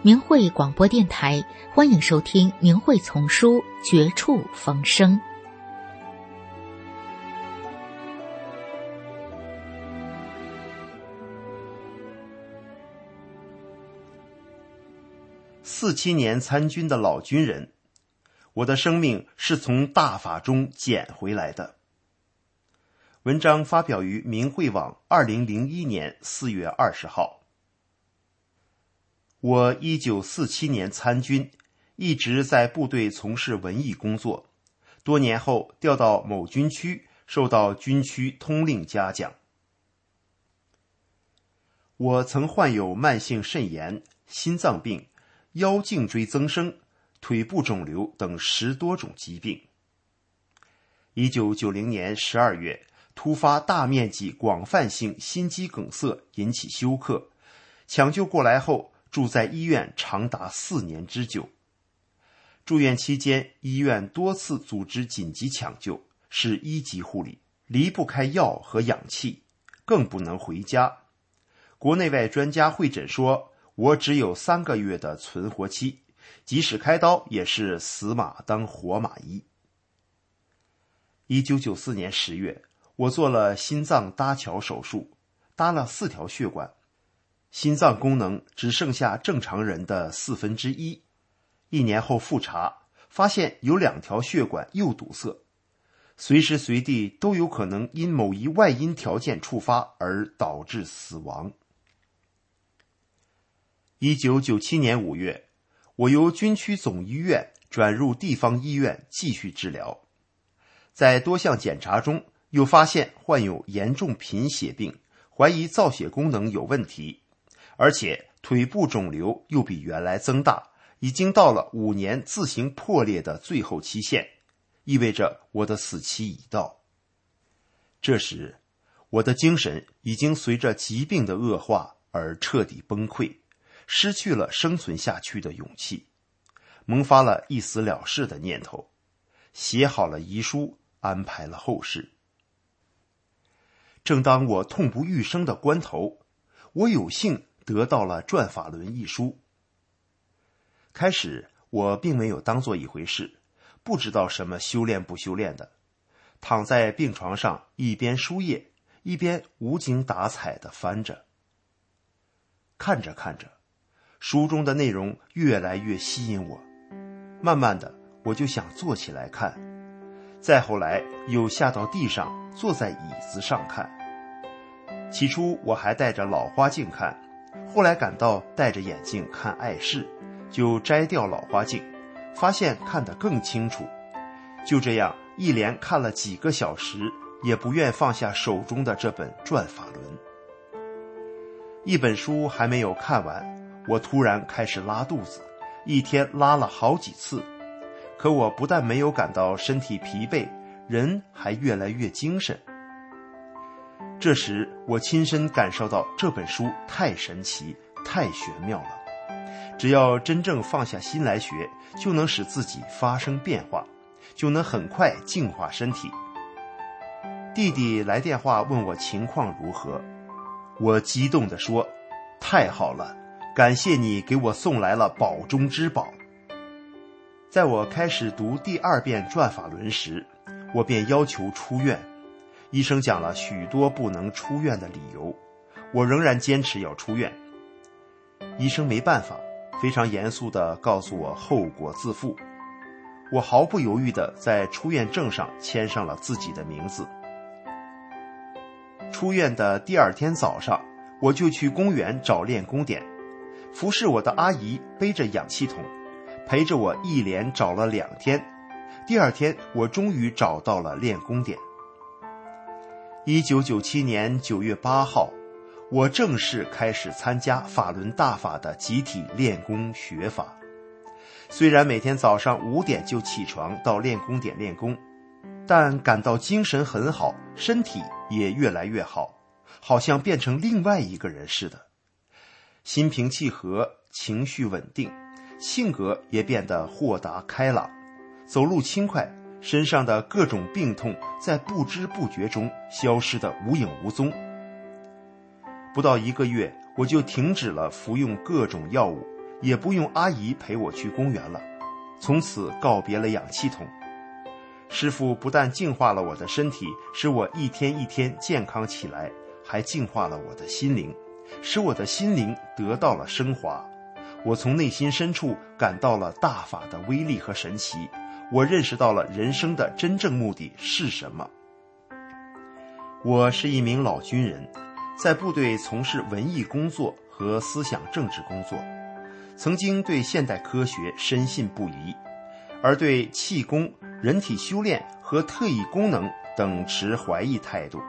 明慧广播电台，欢迎收听《明慧丛书·绝处逢生》。四七年参军的老军人，我的生命是从大法中捡回来的。文章发表于明慧网，二零零一年四月二十号。我一九四七年参军，一直在部队从事文艺工作。多年后调到某军区，受到军区通令嘉奖。我曾患有慢性肾炎、心脏病、腰颈椎增生、腿部肿瘤等十多种疾病。一九九零年十二月，突发大面积广泛性心肌梗塞引起休克，抢救过来后。住在医院长达四年之久。住院期间，医院多次组织紧急抢救，是一级护理，离不开药和氧气，更不能回家。国内外专家会诊说，我只有三个月的存活期，即使开刀也是死马当活马医。一九九四年十月，我做了心脏搭桥手术，搭了四条血管。心脏功能只剩下正常人的四分之一。一年后复查，发现有两条血管又堵塞，随时随地都有可能因某一外因条件触发而导致死亡。一九九七年五月，我由军区总医院转入地方医院继续治疗，在多项检查中又发现患有严重贫血病，怀疑造血功能有问题。而且腿部肿瘤又比原来增大，已经到了五年自行破裂的最后期限，意味着我的死期已到。这时，我的精神已经随着疾病的恶化而彻底崩溃，失去了生存下去的勇气，萌发了一死了事的念头，写好了遗书，安排了后事。正当我痛不欲生的关头，我有幸。得到了《转法轮》一书。开始我并没有当做一回事，不知道什么修炼不修炼的，躺在病床上一边输液一边无精打采的翻着。看着看着，书中的内容越来越吸引我，慢慢的我就想坐起来看，再后来又下到地上坐在椅子上看。起初我还戴着老花镜看。后来感到戴着眼镜看碍事，就摘掉老花镜，发现看得更清楚。就这样一连看了几个小时，也不愿放下手中的这本《转法轮》。一本书还没有看完，我突然开始拉肚子，一天拉了好几次。可我不但没有感到身体疲惫，人还越来越精神。这时，我亲身感受到这本书太神奇、太玄妙了。只要真正放下心来学，就能使自己发生变化，就能很快净化身体。弟弟来电话问我情况如何，我激动地说：“太好了，感谢你给我送来了宝中之宝。”在我开始读第二遍《转法轮》时，我便要求出院。医生讲了许多不能出院的理由，我仍然坚持要出院。医生没办法，非常严肃地告诉我后果自负。我毫不犹豫地在出院证上签上了自己的名字。出院的第二天早上，我就去公园找练功点，服侍我的阿姨背着氧气筒，陪着我一连找了两天。第二天，我终于找到了练功点。一九九七年九月八号，我正式开始参加法轮大法的集体练功学法。虽然每天早上五点就起床到练功点练功，但感到精神很好，身体也越来越好，好像变成另外一个人似的，心平气和，情绪稳定，性格也变得豁达开朗，走路轻快。身上的各种病痛在不知不觉中消失得无影无踪。不到一个月，我就停止了服用各种药物，也不用阿姨陪我去公园了，从此告别了氧气筒。师傅不但净化了我的身体，使我一天一天健康起来，还净化了我的心灵，使我的心灵得到了升华。我从内心深处感到了大法的威力和神奇。我认识到了人生的真正目的是什么。我是一名老军人，在部队从事文艺工作和思想政治工作，曾经对现代科学深信不疑，而对气功、人体修炼和特异功能等持怀疑态度。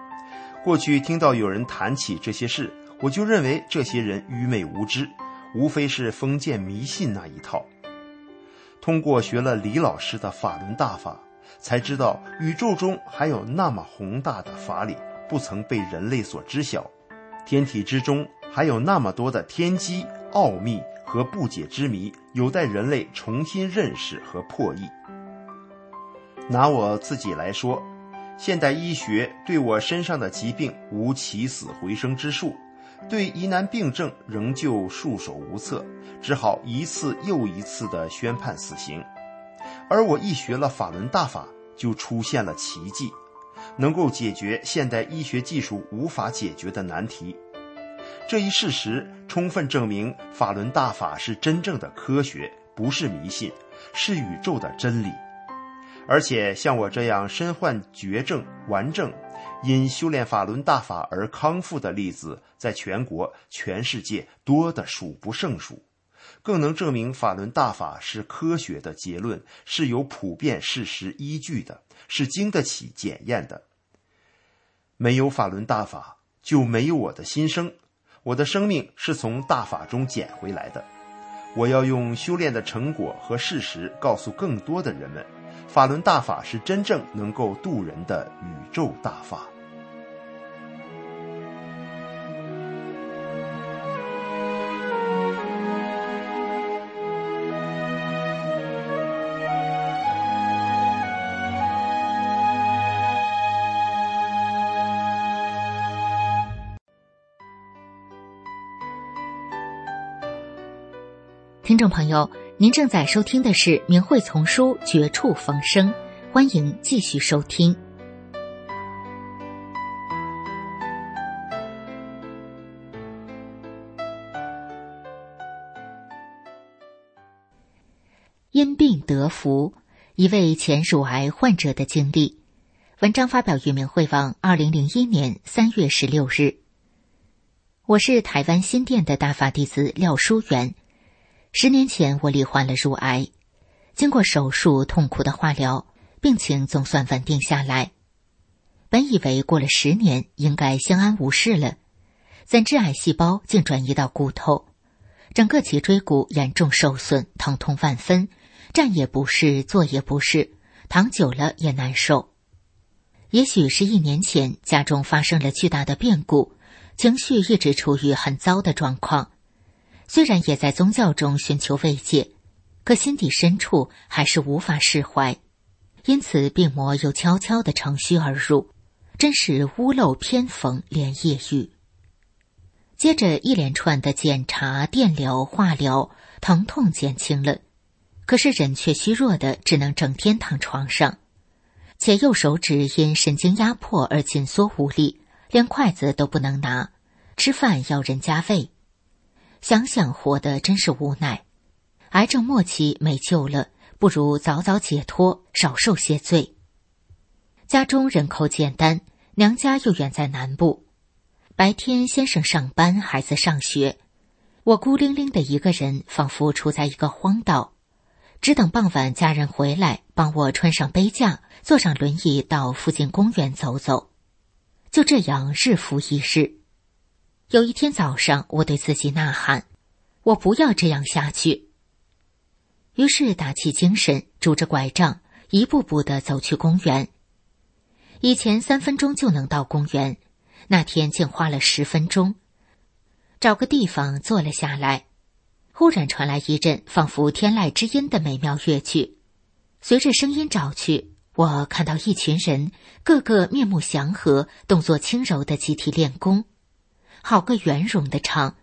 过去听到有人谈起这些事，我就认为这些人愚昧无知，无非是封建迷信那一套。通过学了李老师的法轮大法，才知道宇宙中还有那么宏大的法理不曾被人类所知晓，天体之中还有那么多的天机奥秘和不解之谜，有待人类重新认识和破译。拿我自己来说，现代医学对我身上的疾病无起死回生之术。对疑难病症仍旧束手无策，只好一次又一次地宣判死刑。而我一学了法轮大法，就出现了奇迹，能够解决现代医学技术无法解决的难题。这一事实充分证明，法轮大法是真正的科学，不是迷信，是宇宙的真理。而且像我这样身患绝症、顽症。因修炼法轮大法而康复的例子，在全国、全世界多得数不胜数，更能证明法轮大法是科学的结论，是有普遍事实依据的，是经得起检验的。没有法轮大法，就没有我的心声，我的生命是从大法中捡回来的。我要用修炼的成果和事实，告诉更多的人们。法轮大法是真正能够渡人的宇宙大法。听众朋友。您正在收听的是《明慧丛书》《绝处逢生》，欢迎继续收听。因病得福，一位前乳癌患者的经历。文章发表于明慧网，二零零一年三月十六日。我是台湾新店的大法弟子廖淑媛。十年前，我罹患了乳癌，经过手术、痛苦的化疗，病情总算稳定下来。本以为过了十年应该相安无事了，怎知癌细胞竟转移到骨头，整个脊椎骨严重受损，疼痛万分，站也不是，坐也不是，躺久了也难受。也许是一年前家中发生了巨大的变故，情绪一直处于很糟的状况。虽然也在宗教中寻求慰藉，可心底深处还是无法释怀，因此病魔又悄悄地乘虚而入，真是屋漏偏逢连夜雨。接着一连串的检查、电疗、化疗，疼痛减轻了，可是人却虚弱的只能整天躺床上，且右手指因神经压迫而紧缩无力，连筷子都不能拿，吃饭要人家喂。想想活的真是无奈，癌症末期没救了，不如早早解脱，少受些罪。家中人口简单，娘家又远在南部，白天先生上班，孩子上学，我孤零零的一个人，仿佛处在一个荒岛，只等傍晚家人回来，帮我穿上背架，坐上轮椅到附近公园走走。就这样日复一日。有一天早上，我对自己呐喊：“我不要这样下去。”于是打起精神，拄着拐杖，一步步的走去公园。以前三分钟就能到公园，那天竟花了十分钟。找个地方坐了下来，忽然传来一阵仿佛天籁之音的美妙乐曲。随着声音找去，我看到一群人，个个面目祥和，动作轻柔的集体练功。好个圆融的唱，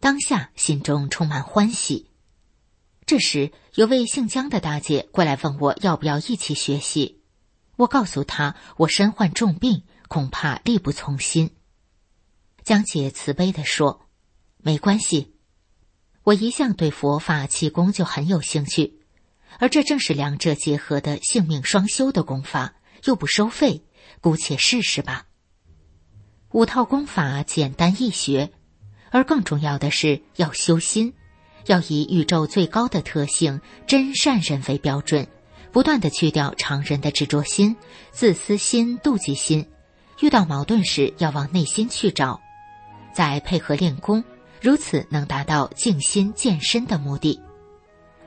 当下心中充满欢喜。这时，有位姓江的大姐过来问我要不要一起学习。我告诉她我身患重病，恐怕力不从心。江姐慈悲地说：“没关系，我一向对佛法气功就很有兴趣，而这正是两者结合的性命双修的功法，又不收费，姑且试试吧。”五套功法简单易学，而更重要的是要修心，要以宇宙最高的特性真善人为标准，不断的去掉常人的执着心、自私心、妒忌心。遇到矛盾时，要往内心去找，再配合练功，如此能达到静心健身的目的。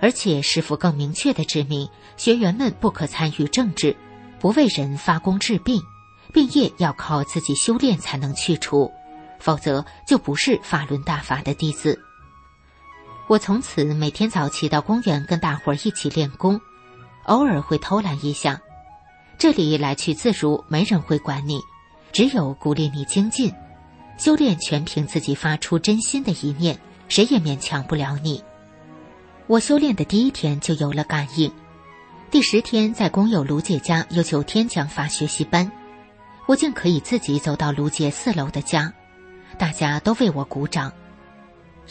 而且师傅更明确的指明，学员们不可参与政治，不为人发功治病。病业要靠自己修炼才能去除，否则就不是法轮大法的弟子。我从此每天早起到公园跟大伙儿一起练功，偶尔会偷懒一下。这里来去自如，没人会管你，只有鼓励你精进。修炼全凭自己发出真心的一念，谁也勉强不了你。我修炼的第一天就有了感应，第十天在工友卢姐家有九天讲法学习班。我竟可以自己走到卢杰四楼的家，大家都为我鼓掌。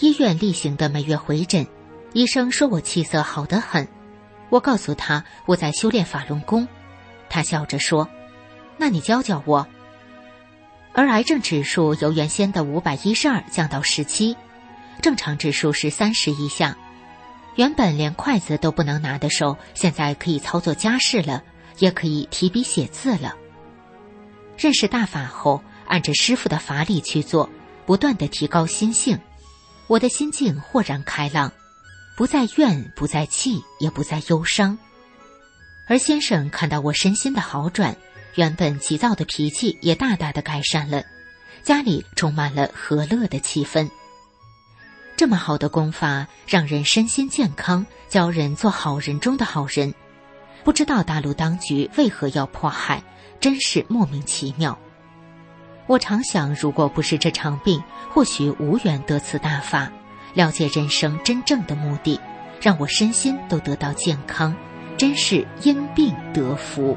医院例行的每月回诊，医生说我气色好得很。我告诉他我在修炼法轮功，他笑着说：“那你教教我。”而癌症指数由原先的五百一十二降到十七，正常指数是三十以下。原本连筷子都不能拿的手，现在可以操作家事了，也可以提笔写字了。认识大法后，按着师傅的法理去做，不断的提高心性，我的心境豁然开朗，不再怨，不再气，也不再忧伤。而先生看到我身心的好转，原本急躁的脾气也大大的改善了，家里充满了和乐的气氛。这么好的功法，让人身心健康，教人做好人中的好人。不知道大陆当局为何要迫害？真是莫名其妙。我常想，如果不是这场病，或许无缘得此大法，了解人生真正的目的，让我身心都得到健康，真是因病得福。